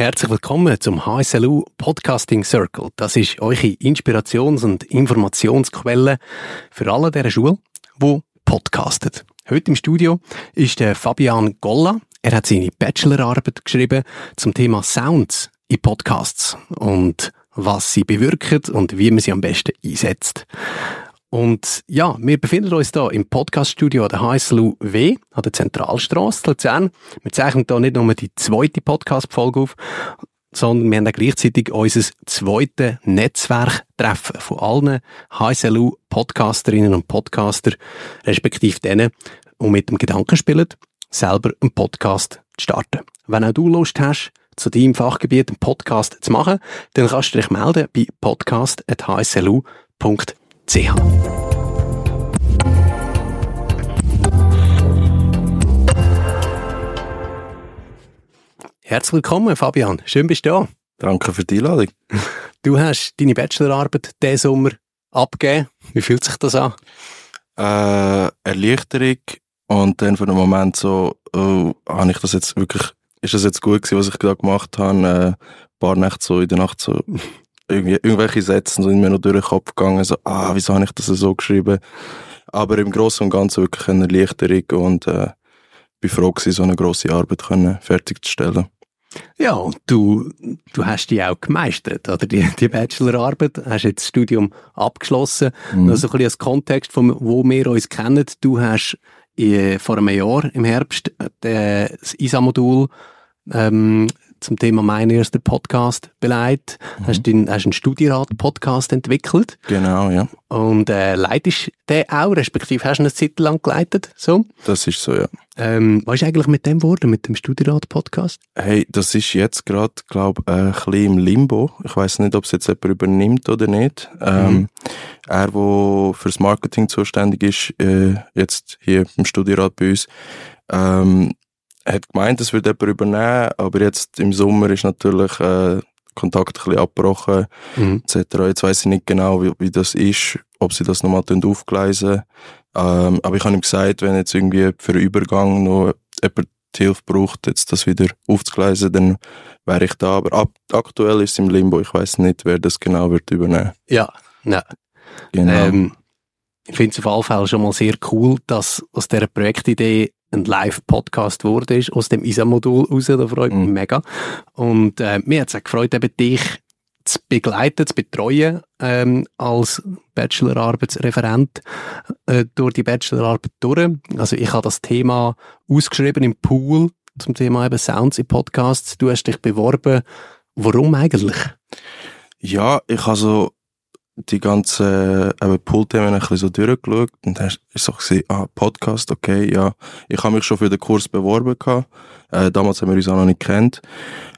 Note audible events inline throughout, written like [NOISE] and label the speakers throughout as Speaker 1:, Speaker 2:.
Speaker 1: Herzlich willkommen zum HSLU Podcasting Circle. Das ist eure Inspirations- und Informationsquelle für alle dieser Schule, die podcastet. Heute im Studio ist der Fabian Golla. Er hat seine Bachelorarbeit geschrieben zum Thema Sounds in Podcasts und was sie bewirken und wie man sie am besten einsetzt. Und ja, wir befinden uns hier im Podcaststudio der HSLU W an der Zentralstraße Luzern. Wir zeichnen hier nicht nur die zweite Podcast-Folge auf, sondern wir haben auch gleichzeitig unser zweites Netzwerktreffen von allen HSLU Podcasterinnen und Podcaster, respektive denen, die mit dem Gedanken spielen, selber einen Podcast zu starten. Wenn auch du Lust hast, zu deinem Fachgebiet einen Podcast zu machen, dann kannst du dich melden bei podcast.hslu.ch. Herzlich willkommen, Fabian. Schön bist du da.
Speaker 2: Danke für die Einladung. [LAUGHS]
Speaker 1: Du hast deine Bachelorarbeit diesen Sommer abgegeben. Wie fühlt sich das an?
Speaker 2: Äh, Erleichterung und dann für einen Moment so, oh, habe ich das jetzt wirklich, ist das jetzt gut gewesen, was ich da gemacht habe? Äh, ein paar Nächte so in der Nacht so [LAUGHS] irgendwie, irgendwelche Sätze sind mir noch durch den Kopf gegangen, so, ah, wieso habe ich das so geschrieben? Aber im Großen und Ganzen wirklich eine Erleichterung und äh, bin froh gewesen, so eine grosse Arbeit können fertigzustellen.
Speaker 1: Ja, du, du hast die auch gemeistert, oder? Die, die Bachelorarbeit, hast jetzt das Studium abgeschlossen. Mhm. Also ein bisschen als Kontext, von wo wir uns kennen. Du hast äh, vor einem Jahr im Herbst äh, das ISA-Modul ähm, zum Thema mein erster Podcast beleidigt. Mhm. Hast, den, hast einen Studierat-Podcast entwickelt.
Speaker 2: Genau, ja.
Speaker 1: Und äh, leitest den auch, respektive hast du eine Zeit lang geleitet, so?
Speaker 2: Das ist so, ja.
Speaker 1: Ähm, was ist eigentlich mit dem geworden, mit dem Studierat-Podcast?
Speaker 2: Hey, das ist jetzt gerade, glaube ich, ein bisschen im Limbo. Ich weiß nicht, ob es jetzt jemand übernimmt oder nicht. Ähm, mhm. Er, der fürs Marketing zuständig ist, äh, jetzt hier im Studierat bei uns, ähm, hat gemeint, es würde jemand übernehmen, aber jetzt im Sommer ist natürlich äh, Kontakt ein bisschen abgebrochen, mhm. etc. Jetzt weiß ich nicht genau, wie, wie das ist, ob sie das nochmal aufgleisen. Ähm, aber ich habe ihm gesagt, wenn jetzt irgendwie für einen Übergang noch jemand die Hilfe braucht, jetzt das wieder aufzugleisen, dann wäre ich da. Aber ab, aktuell ist es im Limbo. Ich weiß nicht, wer das genau wird übernehmen.
Speaker 1: Ja, ja. Genau. Ähm, ich finde es auf jeden Fall schon mal sehr cool, dass aus dieser Projektidee ein Live-Podcast wurde ist, aus dem ISA-Modul raus, da freut mich mhm. mega. Und äh, mir hat es auch gefreut, eben dich zu begleiten, zu betreuen ähm, als Bachelorarbeitsreferent äh, durch die Bachelorarbeit durch. Also ich habe das Thema ausgeschrieben im Pool zum Thema eben Sounds in Podcasts. Du hast dich beworben. Warum eigentlich?
Speaker 2: Ja, ich habe so die ganzen äh, Pool-Themen ein bisschen so durchgeschaut und dann ist so gesehen, ah, Podcast, okay, ja. Ich habe mich schon für den Kurs beworben gehabt. Äh, damals haben wir uns auch noch nicht kennt.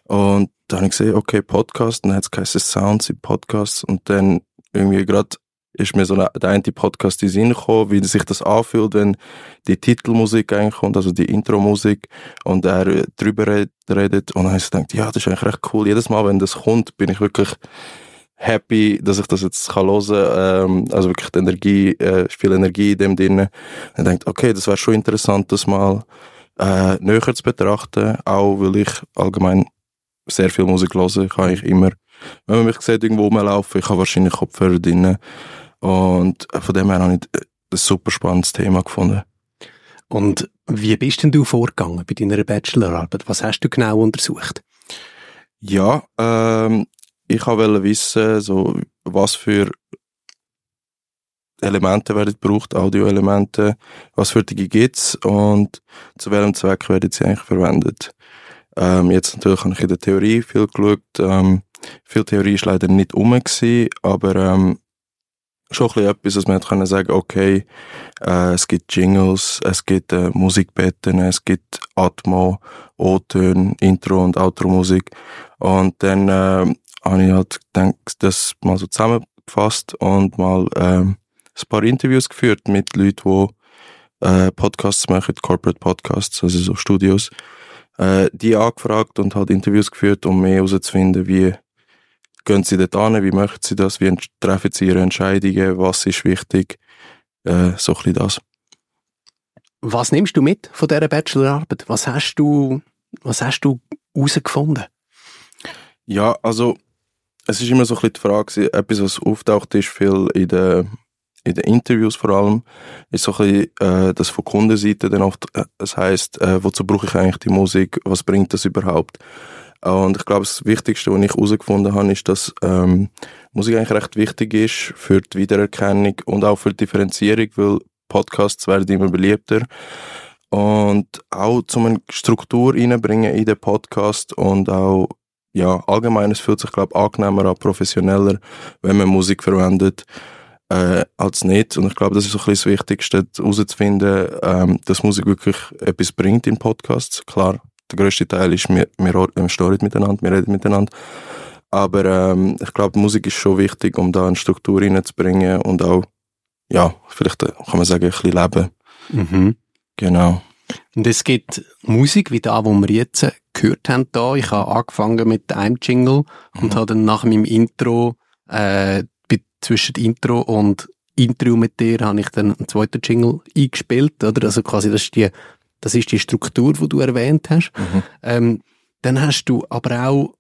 Speaker 2: Und dann habe ich gesehen, okay, Podcast, und dann hat es geheißen Sounds im Podcast und dann irgendwie gerade ist mir so der eine Podcast in den Sinn gekommen, wie sich das anfühlt, wenn die Titelmusik eigentlich kommt, also die Intro-Musik, und er drüber redet. Und dann habe ich gedacht, ja, das ist eigentlich recht cool. Jedes Mal, wenn das kommt, bin ich wirklich happy, dass ich das jetzt kann hören ähm, Also wirklich die Energie, äh, viel Energie in dem drin. Und denkt, okay, das wäre schon interessant, das mal äh, näher zu betrachten, auch weil ich allgemein sehr viel Musik höre. Ich kann eigentlich immer, wenn man mich sieht, irgendwo rumlaufen, ich habe wahrscheinlich Kopfhörer drin. Und von dem her habe ich ein super spannendes Thema gefunden.
Speaker 1: Und wie bist denn du vorgegangen bei deiner Bachelorarbeit? Was hast du genau untersucht?
Speaker 2: Ja, ähm, ich wollte wissen, so, was für Elemente werden gebraucht, Audioelemente, was für die gibt es und zu welchem Zweck werden sie eigentlich verwendet. Ähm, jetzt natürlich habe ich in der Theorie viel geschaut. Ähm, viel Theorie ist leider nicht um gewesen, aber ähm, schon etwas, dass man können sagen, okay, äh, es gibt Jingles, es gibt äh, Musikbetten, es gibt Atmo, O-Töne, Intro- und Outro-Musik und dann äh, habe ich halt gedacht, das mal so zusammengefasst und mal ähm, ein paar Interviews geführt mit Leuten, die äh, Podcasts machen, Corporate Podcasts, also so Studios. Äh, die angefragt und halt Interviews geführt, um mehr herauszufinden, wie gehen sie dort an, wie möchten sie das, wie treffen sie ihre Entscheidungen, was ist wichtig, äh, so ein bisschen das.
Speaker 1: Was nimmst du mit von dieser Bachelorarbeit? Was hast du, was hast du herausgefunden?
Speaker 2: Ja, also es ist immer so ein bisschen die Frage, etwas, was auftaucht ist, viel in den, in den Interviews vor allem, ist so ein bisschen äh, das von Kundenseite dann oft, äh, das heisst, äh, wozu brauche ich eigentlich die Musik, was bringt das überhaupt? Und ich glaube, das Wichtigste, was ich herausgefunden habe, ist, dass ähm, Musik eigentlich recht wichtig ist für die Wiedererkennung und auch für die Differenzierung, weil Podcasts werden immer beliebter. Und auch zum eine Struktur reinbringen in den Podcast und auch, ja, allgemein, es fühlt sich, glaube ich, angenehmer an, professioneller, wenn man Musik verwendet, äh, als nicht. Und ich glaube, das ist so ein bisschen das Wichtigste, herauszufinden, ähm, dass Musik wirklich etwas bringt in Podcasts. Klar, der größte Teil ist, wir, wir, wir miteinander, wir reden miteinander. Aber ähm, ich glaube, Musik ist schon wichtig, um da eine Struktur reinzubringen und auch, ja, vielleicht äh, kann man sagen, ein bisschen leben.
Speaker 1: Mhm.
Speaker 2: Genau.
Speaker 1: Und es gibt Musik wie da, wo wir jetzt gehört haben da. Ich habe angefangen mit einem Jingle und mhm. habe dann nach meinem Intro, äh, zwischen Intro und Interview mit dir, habe ich dann einen zweiten Jingle eingespielt, oder? Also quasi, das ist die, das ist die Struktur, die du erwähnt hast. Mhm. Ähm, dann hast du aber auch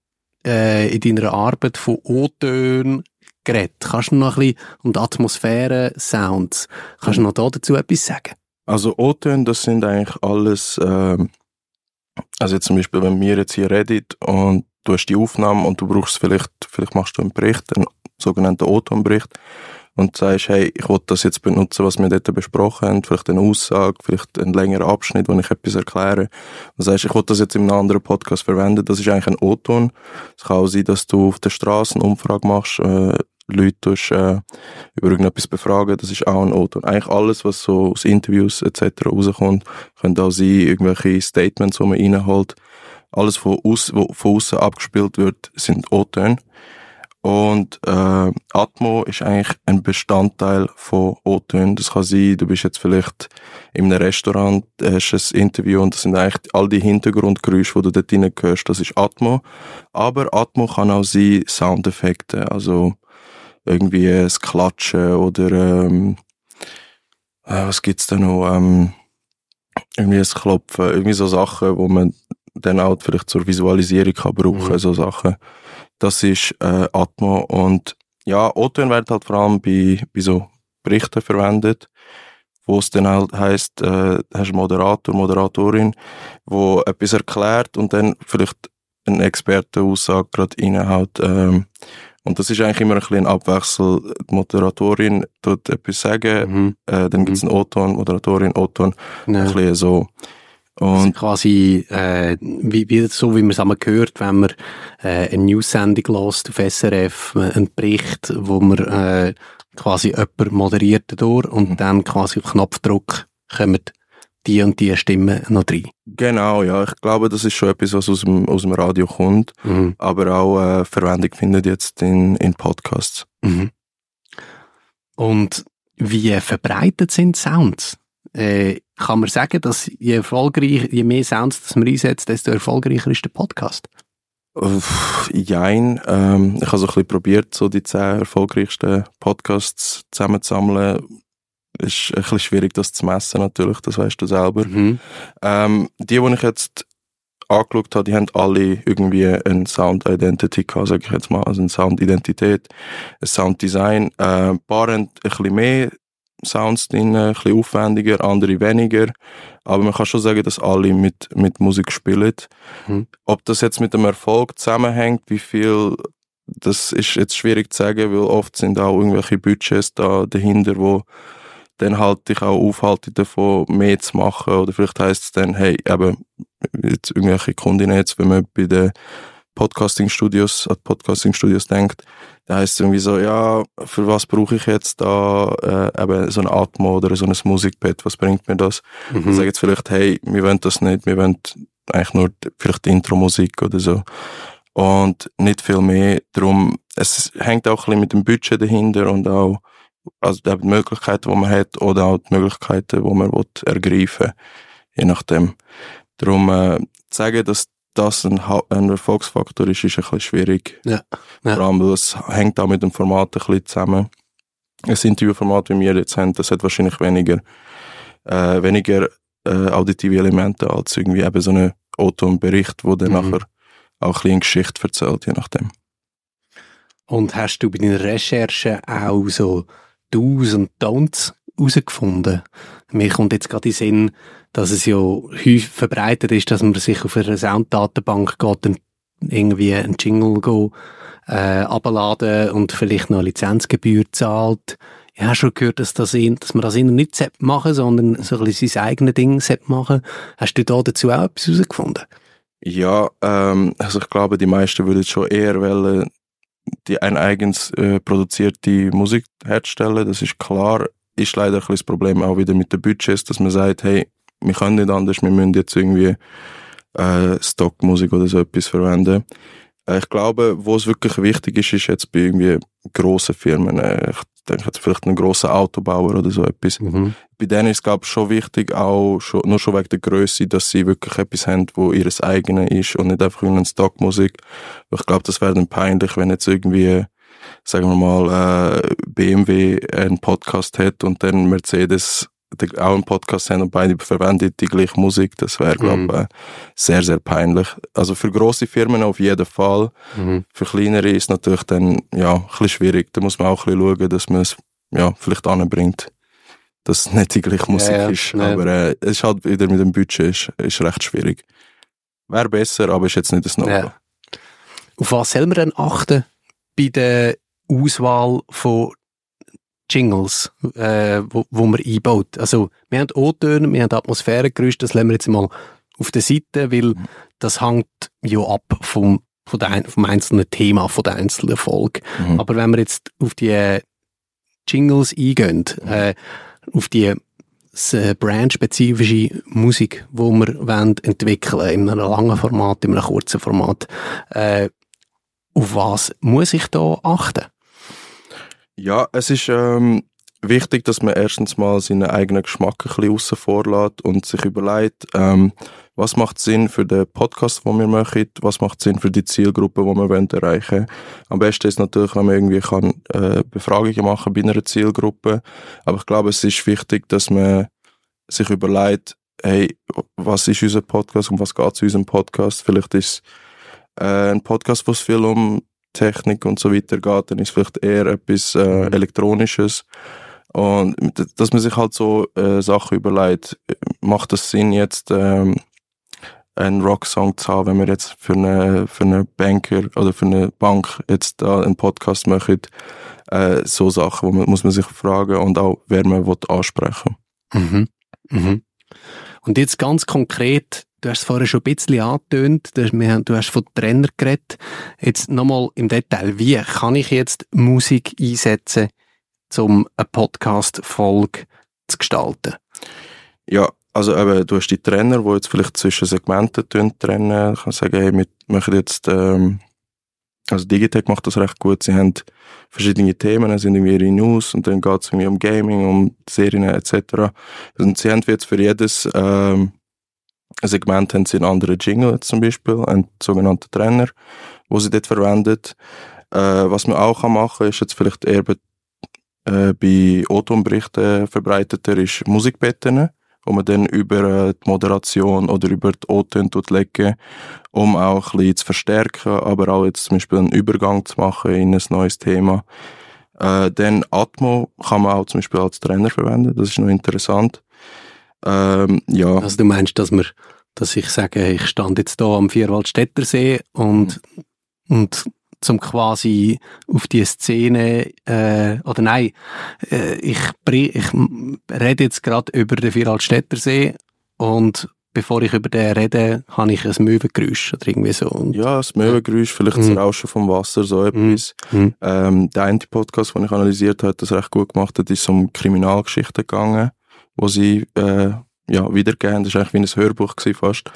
Speaker 1: äh, in deiner Arbeit von O-Tönen geredet. Kannst du noch ein bisschen, und Atmosphäre, Sounds, kannst du noch da dazu etwas sagen?
Speaker 2: Also O-Töne, das sind eigentlich alles, äh, also jetzt zum Beispiel, wenn wir jetzt hier reden und du hast die Aufnahme und du brauchst vielleicht, vielleicht machst du einen Bericht, einen sogenannten O-Ton-Bericht und sagst, hey, ich will das jetzt benutzen, was wir dort besprochen haben, vielleicht eine Aussage, vielleicht einen längeren Abschnitt, wo ich etwas erkläre. Und sagst, ich will das jetzt in einem anderen Podcast verwenden, das ist eigentlich ein O-Ton. Es kann auch sein, dass du auf der Straße eine Umfrage machst, äh, Leute tust, äh, über irgendetwas befragen, das ist auch ein O-Ton. Eigentlich alles, was so aus Interviews etc. rauskommt, könnte auch sein, irgendwelche Statements, die man reinholt. Alles, was von außen abgespielt wird, sind O-Töne. Und äh, Atmo ist eigentlich ein Bestandteil von O-Tönen. Das kann sein, du bist jetzt vielleicht in einem Restaurant, hast ein Interview und das sind eigentlich all die Hintergrundgeräusche, die du dort hörst, das ist Atmo. Aber Atmo kann auch sein Soundeffekte, also irgendwie das Klatschen oder ähm, äh, was gibt's da noch? Ähm, irgendwie das Klopfen, irgendwie so Sachen, wo man dann auch vielleicht zur Visualisierung kann brauchen, mhm. so Sachen. Das ist äh, Atmo und ja, O-Töne werden halt vor allem bei, bei so Berichten verwendet, wo es dann halt heisst, äh, hast Moderator, Moderatorin, wo etwas erklärt und dann vielleicht eine Expertenaussage gerade reinhaut. Ähm, und das ist eigentlich immer ein bisschen ein Abwechsel. Die Moderatorin tut etwas sagen, mhm. äh, dann gibt es mhm. einen O-Ton, Moderatorin, O-Ton, ja. ein bisschen so.
Speaker 1: Und also quasi, äh, wie, wie, so wie man es einmal hört, wenn man äh, eine News-Sendung lässt auf SRF, äh, einen Bericht, wo man äh, quasi jemand moderiert durch und mhm. dann quasi auf Knopfdruck kommen die und die Stimmen noch rein.
Speaker 2: Genau, ja. Ich glaube, das ist schon etwas, was aus dem, aus dem Radio kommt, mhm. aber auch äh, Verwendung findet jetzt in, in Podcasts.
Speaker 1: Mhm. Und wie verbreitet sind Sounds? Äh, kann man sagen, dass je erfolgreich, je mehr Sounds das man einsetzt, desto erfolgreicher ist der Podcast?
Speaker 2: Uff, jein. Ähm, ich habe so ein bisschen probiert, so die zehn erfolgreichsten Podcasts zusammenzusammeln. Ist ein bisschen schwierig, das zu messen, natürlich, das weißt du selber. Mhm. Ähm, die, die ich jetzt angeschaut habe, die haben alle irgendwie eine Sound Identity gehabt, sage ich jetzt mal, also eine Sound Identität, ein Sound Design. Äh, ein paar haben ein bisschen mehr Sounds drin, ein bisschen aufwendiger, andere weniger. Aber man kann schon sagen, dass alle mit, mit Musik spielen. Mhm. Ob das jetzt mit dem Erfolg zusammenhängt, wie viel, das ist jetzt schwierig zu sagen, weil oft sind auch irgendwelche Budgets da dahinter, wo dann halt dich auch aufhalten davon, mehr zu machen. Oder vielleicht heisst es dann, hey, eben, jetzt irgendwelche Kundinnen jetzt, wenn man bei den Podcasting-Studios, an Podcasting-Studios denkt, da heißt es irgendwie so, ja, für was brauche ich jetzt da äh, eben so ein Atmo oder so ein Musikbett, was bringt mir das? Mhm. Dann sagen jetzt vielleicht, hey, wir wollen das nicht, wir wollen eigentlich nur vielleicht Intro-Musik oder so. Und nicht viel mehr. Darum, es hängt auch ein bisschen mit dem Budget dahinter und auch also die Möglichkeiten, die man hat oder auch die Möglichkeiten, die man will, ergreifen je nachdem. Darum äh, sagen, dass das ein, ein Erfolgsfaktor ist, ist ein bisschen schwierig.
Speaker 1: Ja. ja.
Speaker 2: Vor allem, weil es hängt auch mit dem Format ein bisschen zusammen. Ein Interviewformat, wie wir jetzt haben, das hat wahrscheinlich weniger, äh, weniger äh, auditive Elemente als irgendwie eben so ein O-Ton-Bericht, wo dann mhm. nachher auch ein bisschen eine Geschichte erzählt, je nachdem.
Speaker 1: Und hast du bei deinen Recherchen auch so Do's und Don'ts herausgefunden? Mir kommt jetzt gerade in den Sinn, dass es ja häufig verbreitet ist, dass man sich auf einer Sounddatenbank geht und irgendwie einen Jingle go, äh, und vielleicht noch eine Lizenzgebühr zahlt. Ich habe schon gehört, dass, das dass man das in nicht machen sondern so ein bisschen sein eigenes Ding machen Hast du da dazu auch etwas herausgefunden?
Speaker 2: Ja, ähm, also ich glaube, die meisten würden schon eher wollen, die ein eigens äh, produzierte Musik herstellen. Das ist klar. Ist leider ein bisschen das Problem auch wieder mit den Budgets, dass man sagt, hey, wir können nicht anders, wir müssen jetzt irgendwie äh, Stockmusik oder so etwas verwenden. Äh, ich glaube, wo es wirklich wichtig ist, ist jetzt bei irgendwie grossen Firmen. Äh, ich denke jetzt vielleicht einen grossen Autobauer oder so etwas. Mhm. Bei denen ist es, glaube ich, schon wichtig, auch schon, nur schon wegen der Größe, dass sie wirklich etwas haben, wo ihres eigene ist und nicht einfach irgendeine Stockmusik. Ich glaube, das wäre dann peinlich, wenn jetzt irgendwie sagen wir mal, äh, BMW einen Podcast hat und dann Mercedes auch einen Podcast haben und beide verwenden die gleiche Musik, das wäre, glaube ich, mhm. sehr, sehr peinlich. Also für große Firmen auf jeden Fall. Mhm. Für kleinere ist es natürlich dann, ja, ein bisschen schwierig. Da muss man auch ein bisschen schauen, dass man es, ja, vielleicht anbringt. Dass es nicht die gleiche Musik ja, ja. ist. Ja. Aber äh, es ist halt wieder mit dem Budget ist, ist recht schwierig. Wäre besser, aber ist jetzt nicht das No-Go.
Speaker 1: Auf was soll man denn achten bei der Auswahl von Jingles, äh, wo, wo man einbaut. Also, wir haben O-Töne, wir haben Atmosphärengeräusche, das lassen wir jetzt mal auf der Seite, weil das hängt ja ab vom, von der, vom einzelnen Thema, von der einzelnen Folge. Mhm. Aber wenn wir jetzt auf die Jingles eingehen, äh, auf die äh, brandspezifische Musik, die wir wollen entwickeln in einem langen Format, in einem kurzen Format, äh, auf was muss ich da achten?
Speaker 2: Ja, es ist ähm, wichtig, dass man erstens mal seinen eigenen Geschmack ein bisschen aussen vorlässt und sich überlegt, ähm, was macht Sinn für den Podcast, den wir machen, was macht Sinn für die Zielgruppe, die wir wollen erreichen Am besten ist natürlich, wenn man irgendwie kann, äh, Befragungen machen bei einer Zielgruppe, aber ich glaube, es ist wichtig, dass man sich überlegt, hey, was ist unser Podcast, um was geht es unserem Podcast? Vielleicht ist äh, ein Podcast, wo es viel um Technik und so weiter geht, dann ist vielleicht eher etwas äh, mhm. Elektronisches. Und dass man sich halt so äh, Sachen überlegt, macht es Sinn jetzt ähm, einen Rocksong zu haben, wenn wir jetzt für eine, für eine Banker oder für eine Bank jetzt da einen Podcast machen, äh, so Sachen, wo man, muss man sich fragen und auch, wer man will ansprechen.
Speaker 1: Mhm. Mhm. Und jetzt ganz konkret Du hast es vorher schon ein bisschen angetönt, du hast von Trainer geredet. Jetzt nochmal im Detail, wie kann ich jetzt Musik einsetzen, um eine Podcast-Folge zu gestalten?
Speaker 2: Ja, also eben, du hast die Trainer, die jetzt vielleicht zwischen Segmenten trennen. Ich kann sagen, hey, wir machen jetzt, ähm, also Digitech macht das recht gut. Sie haben verschiedene Themen, sind irgendwie ihre News und dann geht es irgendwie um Gaming, um Serien etc. Und sie haben jetzt für jedes ähm, Segment haben sie einen anderen Jingle zum Beispiel, einen sogenannten Trainer, wo sie dort verwendet. Äh, was man auch machen kann, ist jetzt vielleicht eher bei, äh, bei O-Ton-Berichten verbreiteter, ist Musikbetten, wo man dann über äh, die Moderation oder über die O-Töne legen, um auch ein bisschen zu verstärken, aber auch jetzt zum Beispiel einen Übergang zu machen in ein neues Thema. Äh, dann Atmo kann man auch zum Beispiel als Trainer verwenden, das ist noch interessant. Ähm, ja.
Speaker 1: Also du meinst, dass man, dass ich sage, ich stand jetzt da am Vierwaldstättersee und, mhm. und zum quasi auf die Szene, äh, oder nein, äh, ich, ich rede jetzt gerade über den Vierwaldstättersee und bevor ich über den rede, habe ich ein Möwengeräusch oder irgendwie so. Und
Speaker 2: ja, das Möwengeräusch, vielleicht das mhm. Rauschen vom Wasser, so etwas. Mm. Ähm, der eine Podcast, den ich analysiert habe, hat das recht gut gemacht, hat, ist um Kriminalgeschichten gegangen wo sie äh, ja, wiedergegeben Das war eigentlich wie ein Hörbuch gewesen, fast.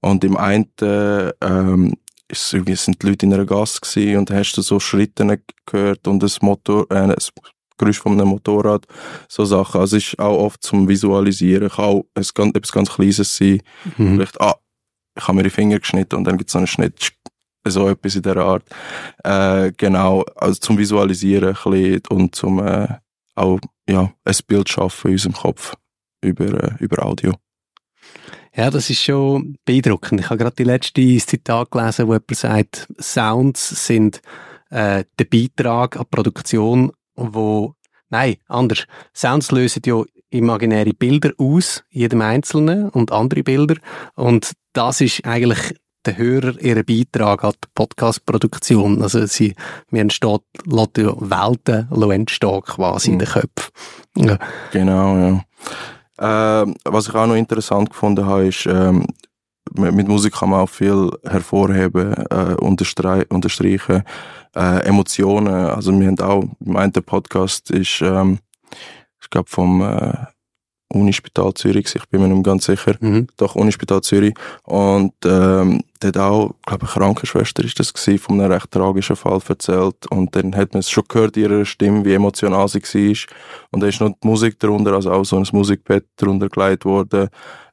Speaker 2: Und im einen ähm, ist irgendwie, sind die Leute in einer Gasse gewesen, und hast du so Schritte gehört und das Motor, äh, das Geräusch von einem Motorrad, so Sachen. Also es ist auch oft zum Visualisieren. Kann auch es kann etwas ganz Kleines sein. Mhm. Vielleicht, ah, ich habe mir die Finger geschnitten und dann gibt es so einen Schnitt, so etwas in der Art. Äh, genau, also zum Visualisieren ein bisschen und zum äh, auch ja, ein Bild schaffen in unserem Kopf über, äh, über Audio.
Speaker 1: Ja, das ist schon beeindruckend. Ich habe gerade die letzte Zitat gelesen, wo jemand sagt, Sounds sind äh, der Beitrag an die Produktion, wo Nein, anders. Sounds lösen ja imaginäre Bilder aus, jedem Einzelnen und andere Bilder. Und das ist eigentlich der Hörer ihren Beitrag an die Podcast-Produktion. Also sie, mir entsteht, lässt ja Welten entstehen quasi mhm. in den Köpfen.
Speaker 2: Ja. Genau, ja. Äh, was ich auch noch interessant gefunden habe, ist, ähm, mit Musik kann man auch viel hervorheben, äh, unterstre unterstreichen, äh, Emotionen. Also wir haben auch, mein Podcast ist, ähm, ich glaube vom äh, Unispital Zürich, ich bin mir nicht ganz sicher, mhm. doch Unispital Zürich. Und ähm, dort auch, glaube ich, Krankenschwester ist das gewesen, von einem recht tragischen Fall erzählt. Und dann hat man es schon gehört in ihrer Stimme, wie emotional sie war. Und da ist noch die Musik darunter, also auch so ein Musikbett darunter gelegt worden.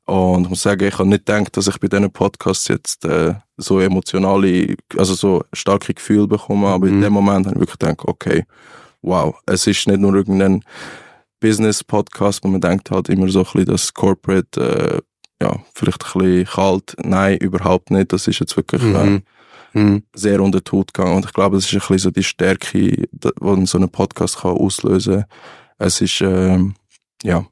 Speaker 2: Und ich muss sagen, ich habe nicht gedacht, dass ich bei diesen Podcasts jetzt äh, so emotionale, also so starke Gefühle bekomme, aber mhm. in dem Moment habe ich wirklich gedacht, okay, wow, es ist nicht nur irgendein Business-Podcast, wo man denkt halt immer so ein bisschen das Corporate, äh, ja, vielleicht ein bisschen kalt. Nein, überhaupt nicht. Das ist jetzt wirklich mhm. Äh, mhm. sehr unter die Haut gegangen. Und ich glaube, das ist ein bisschen so die Stärke, die so ein Podcast kann auslösen kann. Es ist, äh, ja,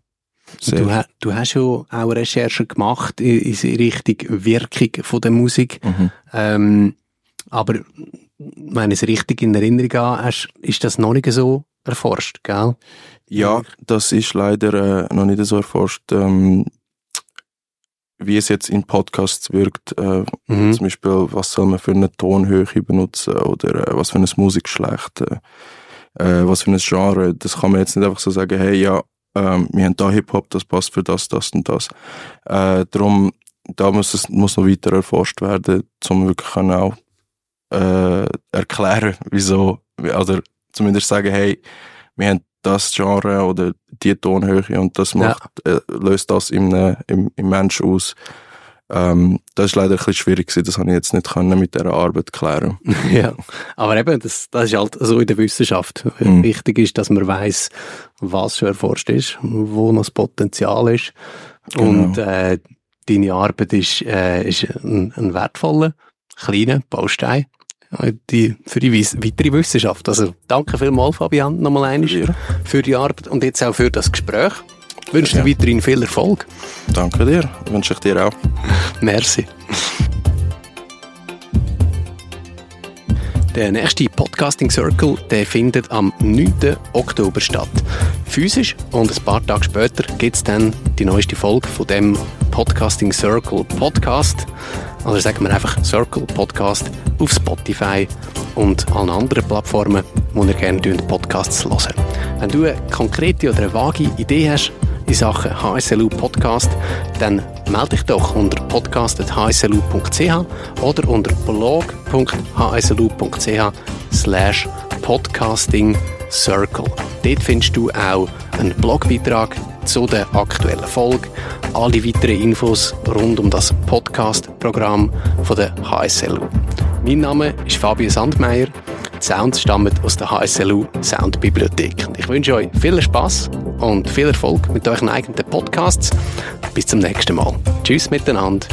Speaker 1: Du, du, hast schon auch Recherchen gemacht in, in Richtung Wirkung von der Musik. Mhm. Ähm, aber wenn ich es richtig in Erinnerung habe, ist das noch nicht so erforscht, gell?
Speaker 2: Ja, das ist leider äh, noch nicht so erforscht. Ähm, wie es jetzt in Podcasts wirkt, äh, mhm. zum Beispiel, was soll man für eine Tonhöhe benutzen oder äh, was für ein Musikgeschlecht, äh, äh, was für ein Genre, das kann man jetzt nicht einfach so sagen, hey, ja, ähm, wir haben da Hip-Hop, das passt für das, das und das. Äh, darum, da muss es muss noch weiter erforscht werden, um wirklich auch äh, erklären, wieso, oder zumindest sagen, hey, wir haben das Genre oder die Tonhöhe und das macht, ja. äh, löst das im, im, im Mensch aus. Ähm, das ist leider ein bisschen schwierig gewesen, das habe ich jetzt nicht können mit dieser Arbeit klären. [LAUGHS]
Speaker 1: ja, aber eben, das, das ist halt so in der Wissenschaft. Mhm. Wichtig ist, dass man weiß, was schon erforscht ist, wo noch das Potenzial ist. Genau. Und äh, deine Arbeit ist, äh, ist ein, ein wertvoller, kleiner Baustein die, für die weitere Wissenschaft. Also danke vielmals, Fabian, nochmal einmal ja. für die Arbeit und jetzt auch für das Gespräch. Ich wünsche ja. dir weiterhin viel Erfolg.
Speaker 2: Danke dir, wünsche ich dir auch. [LAUGHS]
Speaker 1: Merci. Der nächste Podcasting Circle der findet am 9. Oktober statt. Physisch und ein paar Tage später gibt es dann die neueste Folge von dem Podcasting Circle Podcast. Also sagen wir einfach Circle Podcast auf Spotify und allen anderen Plattformen, wo ihr gerne Podcasts hören. Wenn du eine konkrete oder eine vage Idee hast in Sachen HSLU Podcast, dann melde dich doch unter podcast.hslu.ch oder unter blog.hslu.ch slash podcasting circle. Dort findest du auch einen Blogbeitrag zu der aktuellen Folge, alle weiteren Infos rund um das Podcast-Programm der HSLU. Mein Name ist Fabio Sandmeier. Die Sounds stammen aus der HSLU Soundbibliothek. Ich wünsche euch viel Spaß und viel Erfolg mit euren eigenen Podcasts. Bis zum nächsten Mal. Tschüss miteinander.